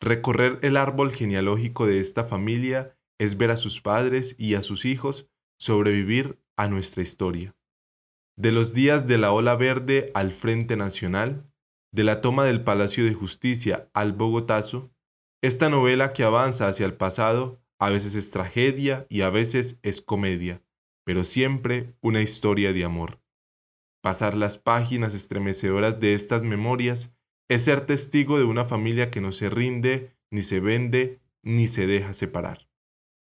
Recorrer el árbol genealógico de esta familia es ver a sus padres y a sus hijos sobrevivir a nuestra historia. De los días de la ola verde al Frente Nacional, de la toma del Palacio de Justicia al Bogotazo, esta novela que avanza hacia el pasado a veces es tragedia y a veces es comedia, pero siempre una historia de amor. Pasar las páginas estremecedoras de estas memorias es ser testigo de una familia que no se rinde, ni se vende, ni se deja separar.